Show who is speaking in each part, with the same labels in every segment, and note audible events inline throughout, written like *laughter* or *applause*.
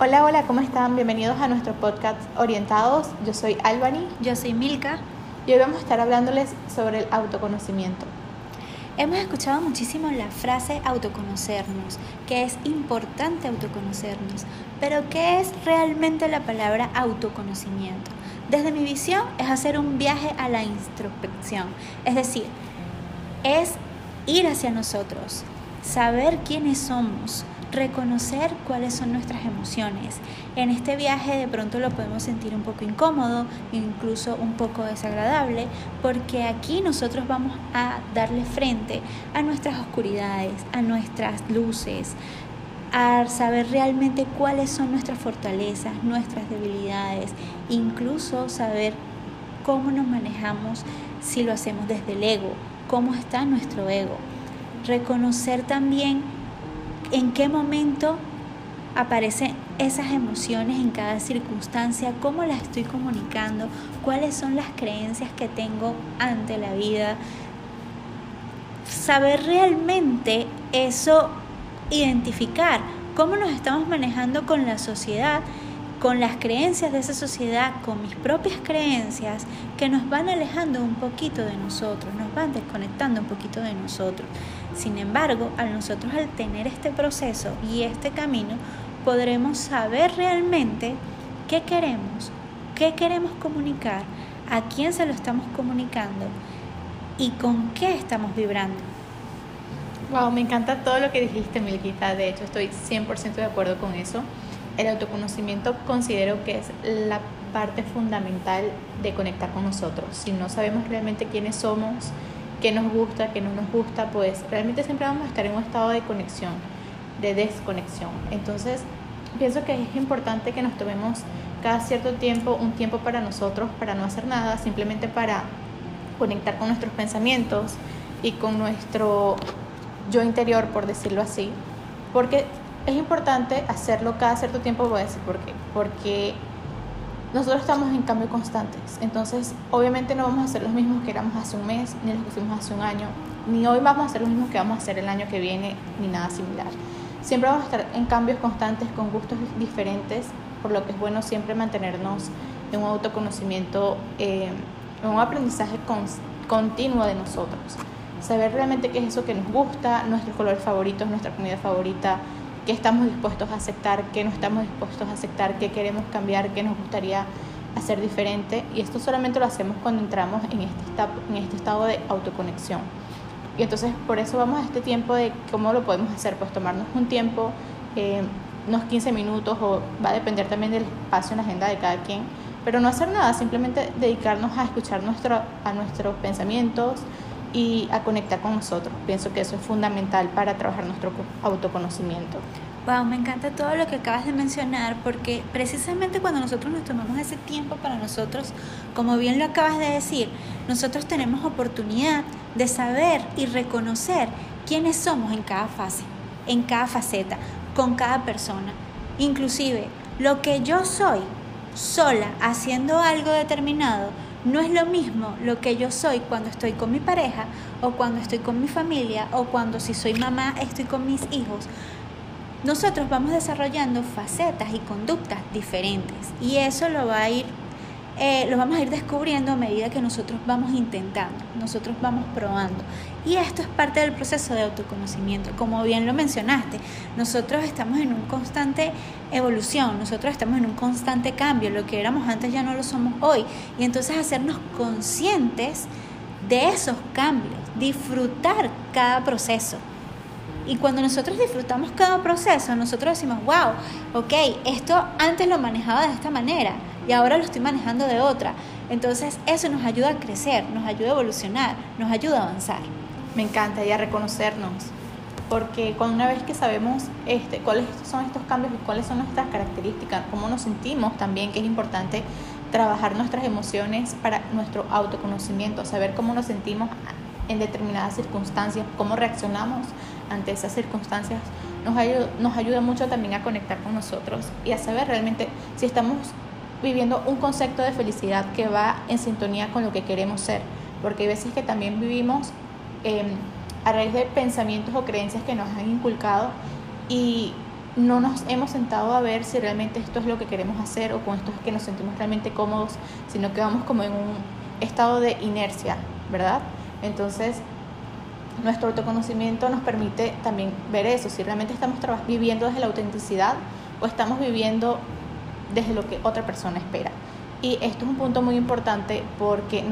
Speaker 1: Hola, hola, ¿cómo están? Bienvenidos a nuestro podcast Orientados. Yo soy Albany.
Speaker 2: Yo soy Milka.
Speaker 1: Y hoy vamos a estar hablándoles sobre el autoconocimiento.
Speaker 2: Hemos escuchado muchísimo la frase autoconocernos, que es importante autoconocernos, pero ¿qué es realmente la palabra autoconocimiento? Desde mi visión es hacer un viaje a la introspección, es decir, es ir hacia nosotros, saber quiénes somos, reconocer cuáles son nuestras emociones. En este viaje de pronto lo podemos sentir un poco incómodo, incluso un poco desagradable, porque aquí nosotros vamos a darle frente a nuestras oscuridades, a nuestras luces, a saber realmente cuáles son nuestras fortalezas, nuestras debilidades, incluso saber cómo nos manejamos si lo hacemos desde el ego, cómo está nuestro ego. Reconocer también en qué momento aparecen esas emociones en cada circunstancia, cómo las estoy comunicando, cuáles son las creencias que tengo ante la vida. Saber realmente eso, identificar cómo nos estamos manejando con la sociedad, con las creencias de esa sociedad, con mis propias creencias, que nos van alejando un poquito de nosotros, nos van desconectando un poquito de nosotros. Sin embargo, a nosotros al tener este proceso y este camino, podremos saber realmente qué queremos, qué queremos comunicar, a quién se lo estamos comunicando y con qué estamos vibrando.
Speaker 1: Wow, me encanta todo lo que dijiste, Milquita. De hecho, estoy 100% de acuerdo con eso. El autoconocimiento considero que es la parte fundamental de conectar con nosotros. Si no sabemos realmente quiénes somos, qué nos gusta, qué no nos gusta, pues realmente siempre vamos a estar en un estado de conexión, de desconexión. Entonces, pienso que es importante que nos tomemos cada cierto tiempo un tiempo para nosotros, para no hacer nada, simplemente para conectar con nuestros pensamientos y con nuestro yo interior, por decirlo así, porque es importante hacerlo cada cierto tiempo, voy a decir por qué, porque nosotros estamos en cambio constantes, entonces obviamente no vamos a hacer los mismos que éramos hace un mes, ni los que hicimos hace un año, ni hoy vamos a hacer los mismos que vamos a hacer el año que viene, ni nada similar. Siempre vamos a estar en cambios constantes, con gustos diferentes, por lo que es bueno siempre mantenernos en un autoconocimiento, eh, en un aprendizaje continuo de nosotros. Saber realmente qué es eso que nos gusta, nuestros colores favoritos, nuestra comida favorita, qué estamos dispuestos a aceptar, qué no estamos dispuestos a aceptar, qué queremos cambiar, qué nos gustaría hacer diferente. Y esto solamente lo hacemos cuando entramos en este, este estado de autoconexión. Y entonces por eso vamos a este tiempo de cómo lo podemos hacer, pues tomarnos un tiempo, eh, unos 15 minutos, o va a depender también del espacio en la agenda de cada quien, pero no hacer nada, simplemente dedicarnos a escuchar a nuestros pensamientos, y a conectar con nosotros. Pienso que eso es fundamental para trabajar nuestro autoconocimiento.
Speaker 2: Wow, me encanta todo lo que acabas de mencionar porque precisamente cuando nosotros nos tomamos ese tiempo para nosotros, como bien lo acabas de decir, nosotros tenemos oportunidad de saber y reconocer quiénes somos en cada fase, en cada faceta, con cada persona. Inclusive, lo que yo soy sola haciendo algo determinado no es lo mismo lo que yo soy cuando estoy con mi pareja o cuando estoy con mi familia o cuando si soy mamá estoy con mis hijos. Nosotros vamos desarrollando facetas y conductas diferentes y eso lo va a ir eh, lo vamos a ir descubriendo a medida que nosotros vamos intentando, nosotros vamos probando. Y esto es parte del proceso de autoconocimiento. Como bien lo mencionaste, nosotros estamos en un constante evolución, nosotros estamos en un constante cambio. Lo que éramos antes ya no lo somos hoy. Y entonces hacernos conscientes de esos cambios, disfrutar cada proceso. Y cuando nosotros disfrutamos cada proceso, nosotros decimos, wow, ok, esto antes lo manejaba de esta manera y ahora lo estoy manejando de otra. Entonces eso nos ayuda a crecer, nos ayuda a evolucionar, nos ayuda a avanzar.
Speaker 1: Me encanta y a reconocernos, porque cuando una vez que sabemos este, cuáles son estos cambios y cuáles son nuestras características, cómo nos sentimos también, que es importante trabajar nuestras emociones para nuestro autoconocimiento, saber cómo nos sentimos en determinadas circunstancias, cómo reaccionamos ante esas circunstancias, nos ayuda, nos ayuda mucho también a conectar con nosotros y a saber realmente si estamos viviendo un concepto de felicidad que va en sintonía con lo que queremos ser, porque hay veces que también vivimos em, a raíz de pensamientos o creencias que nos han inculcado y no nos hemos sentado a ver si realmente esto es lo que queremos hacer o con esto es que nos sentimos realmente cómodos, sino que vamos como en un estado de inercia, ¿verdad? Entonces, nuestro autoconocimiento nos permite también ver eso, si realmente estamos viviendo desde la autenticidad o estamos viviendo desde lo que otra persona espera. Y esto es un punto muy importante porque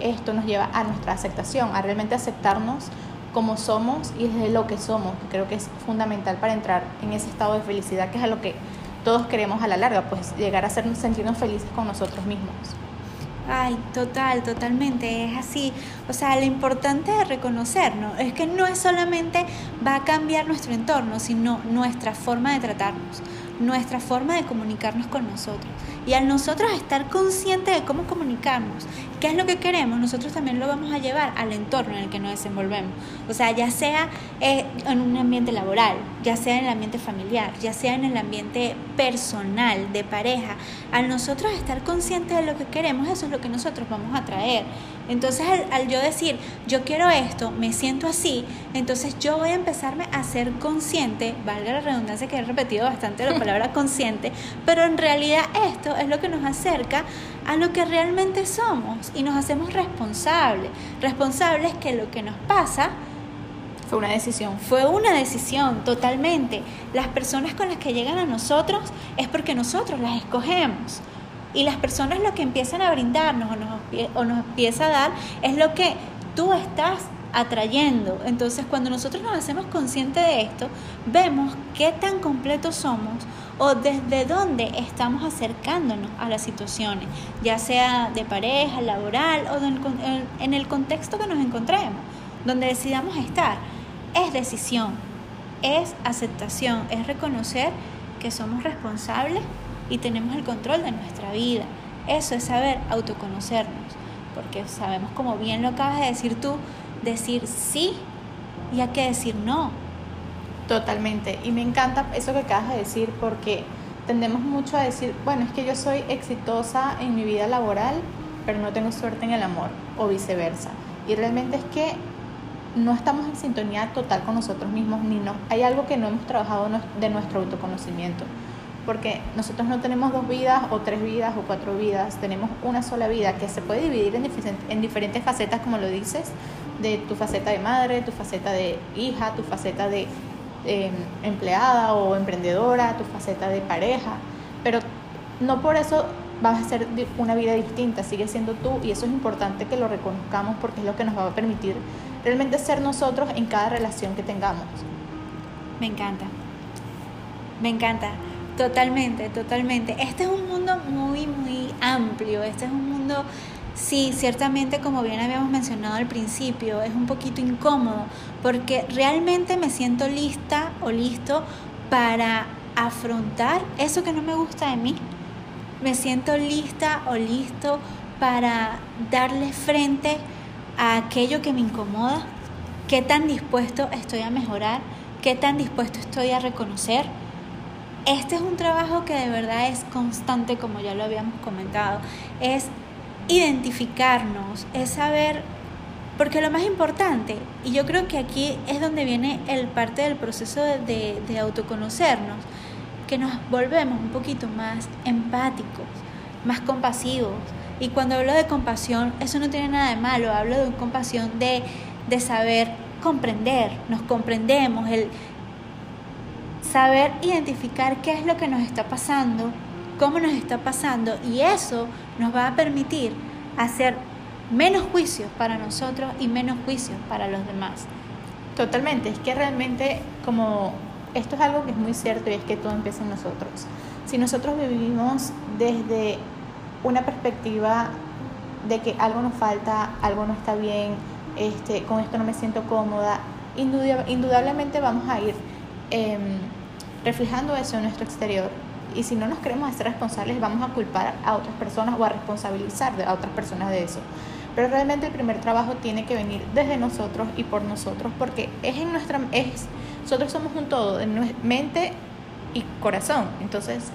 Speaker 1: esto nos lleva a nuestra aceptación, a realmente aceptarnos como somos y desde lo que somos, que creo que es fundamental para entrar en ese estado de felicidad, que es a lo que todos queremos a la larga, pues llegar a ser, sentirnos felices con nosotros mismos.
Speaker 2: Ay, total, totalmente, es así. O sea, lo importante es reconocernos, es que no es solamente va a cambiar nuestro entorno, sino nuestra forma de tratarnos, nuestra forma de comunicarnos con nosotros. Y al nosotros estar conscientes de cómo comunicarnos, qué es lo que queremos, nosotros también lo vamos a llevar al entorno en el que nos desenvolvemos. O sea, ya sea eh, en un ambiente laboral, ya sea en el ambiente familiar, ya sea en el ambiente personal, de pareja, al nosotros estar conscientes de lo que queremos, eso es lo que nosotros vamos a traer. Entonces, al, yo decir, yo quiero esto, me siento así, entonces yo voy a empezarme a ser consciente, valga la redundancia que he repetido bastante la *laughs* palabra consciente, pero en realidad esto es lo que nos acerca a lo que realmente somos y nos hacemos responsables. Responsables que lo que nos pasa
Speaker 1: fue una decisión.
Speaker 2: Fue una decisión, totalmente. Las personas con las que llegan a nosotros es porque nosotros las escogemos. Y las personas lo que empiezan a brindarnos o nos, o nos empieza a dar es lo que tú estás atrayendo. Entonces, cuando nosotros nos hacemos conscientes de esto, vemos qué tan completos somos o desde dónde estamos acercándonos a las situaciones, ya sea de pareja, laboral o en el contexto que nos encontremos, donde decidamos estar. Es decisión, es aceptación, es reconocer que somos responsables y tenemos el control de nuestra vida. Eso es saber autoconocernos, porque sabemos, como bien lo acabas de decir tú, decir sí y hay que decir no.
Speaker 1: Totalmente. Y me encanta eso que acabas de decir porque tendemos mucho a decir, bueno, es que yo soy exitosa en mi vida laboral, pero no tengo suerte en el amor o viceversa. Y realmente es que no estamos en sintonía total con nosotros mismos, ni no, hay algo que no hemos trabajado de nuestro autoconocimiento porque nosotros no tenemos dos vidas o tres vidas o cuatro vidas, tenemos una sola vida que se puede dividir en, en diferentes facetas, como lo dices, de tu faceta de madre, tu faceta de hija, tu faceta de em, empleada o emprendedora, tu faceta de pareja, pero no por eso vas a ser una vida distinta, sigue siendo tú y eso es importante que lo reconozcamos porque es lo que nos va a permitir realmente ser nosotros en cada relación que tengamos.
Speaker 2: Me encanta, me encanta. Totalmente, totalmente. Este es un mundo muy, muy amplio. Este es un mundo, sí, ciertamente, como bien habíamos mencionado al principio, es un poquito incómodo porque realmente me siento lista o listo para afrontar eso que no me gusta de mí. Me siento lista o listo para darle frente a aquello que me incomoda. ¿Qué tan dispuesto estoy a mejorar? ¿Qué tan dispuesto estoy a reconocer? Este es un trabajo que de verdad es constante, como ya lo habíamos comentado. Es identificarnos, es saber, porque lo más importante, y yo creo que aquí es donde viene el parte del proceso de, autoconocernos, que nos volvemos un poquito más empáticos, más compasivos. Y cuando hablo de compasión, eso no tiene nada de malo, hablo de compasión de, de saber comprender, nos comprendemos, el, saber identificar qué es lo que nos está pasando, cómo nos está pasando y eso nos va a permitir hacer menos juicios para nosotros y menos juicios para los demás.
Speaker 1: Totalmente, es que realmente como esto es algo que es muy cierto y es que todo empieza en nosotros. Si nosotros vivimos desde una perspectiva de que algo nos falta, algo no está bien, este, con esto no me siento cómoda, indudablemente vamos a ir em, reflejando eso en nuestro exterior. Y si no nos queremos ser responsables, vamos a culpar a otras personas o a responsabilizar a otras personas de eso. Pero realmente el primer trabajo tiene que venir desde nosotros y por nosotros, porque es en nuestra, es, nosotros somos un todo, en mente y corazón. Entonces,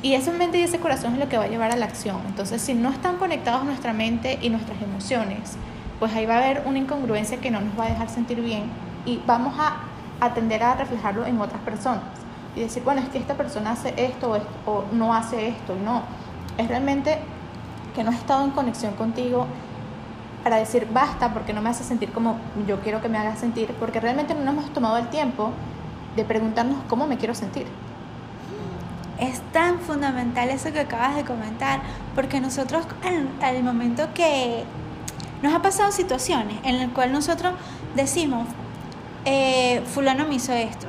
Speaker 1: y esa mente y ese corazón es lo que va a llevar a la acción. Entonces, si no están conectados nuestra mente y nuestras emociones, pues ahí va a haber una incongruencia que no nos va a dejar sentir bien y vamos a, a tender a reflejarlo en otras personas y decir, bueno, es que esta persona hace esto o, no hace esto. No, es realmente que no has estado en conexión contigo para decir basta porque no me hace sentir como yo quiero que me haga sentir, porque realmente no nos hemos tomado el tiempo de preguntarnos cómo me quiero sentir.
Speaker 2: Es tan fundamental eso que acabas de comentar, porque nosotros al, al momento que nos ha pasado situaciones en las cuales nosotros decimos, eh, fulano me hizo esto,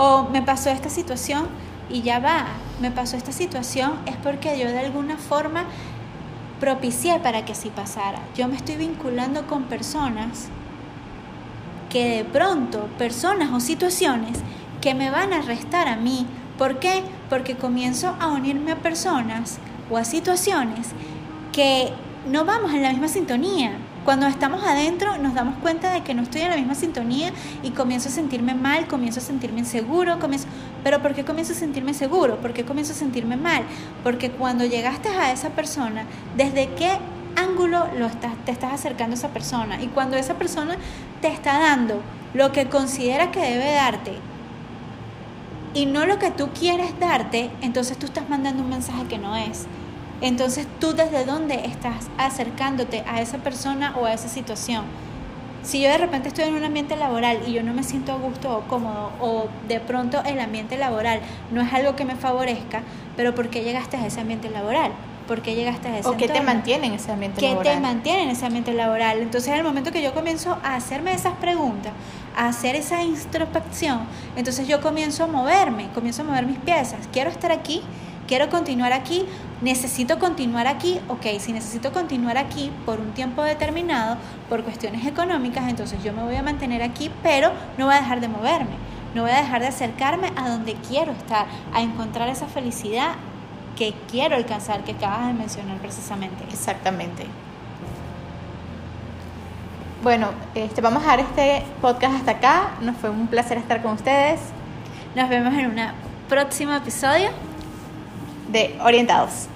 Speaker 2: o me pasó esta situación y ya va, me pasó esta situación es porque yo de alguna forma propicié para que así pasara. Yo me estoy vinculando con personas que de pronto, personas o situaciones que me van a restar a mí. ¿Por qué? Porque comienzo a unirme a personas o a situaciones que no vamos en la misma sintonía. Cuando estamos adentro nos damos cuenta de que no estoy en la misma sintonía y comienzo a sentirme mal, comienzo a sentirme inseguro, comienzo... pero ¿por qué comienzo a sentirme seguro? ¿Por qué comienzo a sentirme mal? Porque cuando llegaste a esa persona, ¿desde qué ángulo lo estás, te estás acercando a esa persona? Y cuando esa persona te está dando lo que considera que debe darte y no lo que tú quieres darte, entonces tú estás mandando un mensaje que no es. Entonces tú desde dónde estás acercándote a esa persona o a esa situación. Si yo de repente estoy en un ambiente laboral y yo no me siento a gusto o cómodo o de pronto el ambiente laboral no es algo que me favorezca, pero ¿por qué llegaste a ese ambiente laboral? ¿Por qué llegaste a ese
Speaker 1: ¿O qué te mantiene en ese ambiente
Speaker 2: ¿Qué
Speaker 1: laboral?
Speaker 2: te mantiene en ese ambiente laboral? Entonces, en el momento que yo comienzo a hacerme esas preguntas, a hacer esa introspección, entonces yo comienzo a moverme, comienzo a mover mis piezas. Quiero estar aquí, quiero continuar aquí, necesito continuar aquí, ok, si necesito continuar aquí por un tiempo determinado, por cuestiones económicas, entonces yo me voy a mantener aquí, pero no voy a dejar de moverme, no voy a dejar de acercarme a donde quiero estar, a encontrar esa felicidad que quiero alcanzar, que acabas de mencionar precisamente.
Speaker 1: Exactamente. Bueno, este, vamos a dejar este podcast hasta acá. Nos fue un placer estar con ustedes
Speaker 2: Nos vemos en un próximo episodio.
Speaker 1: De Orientados.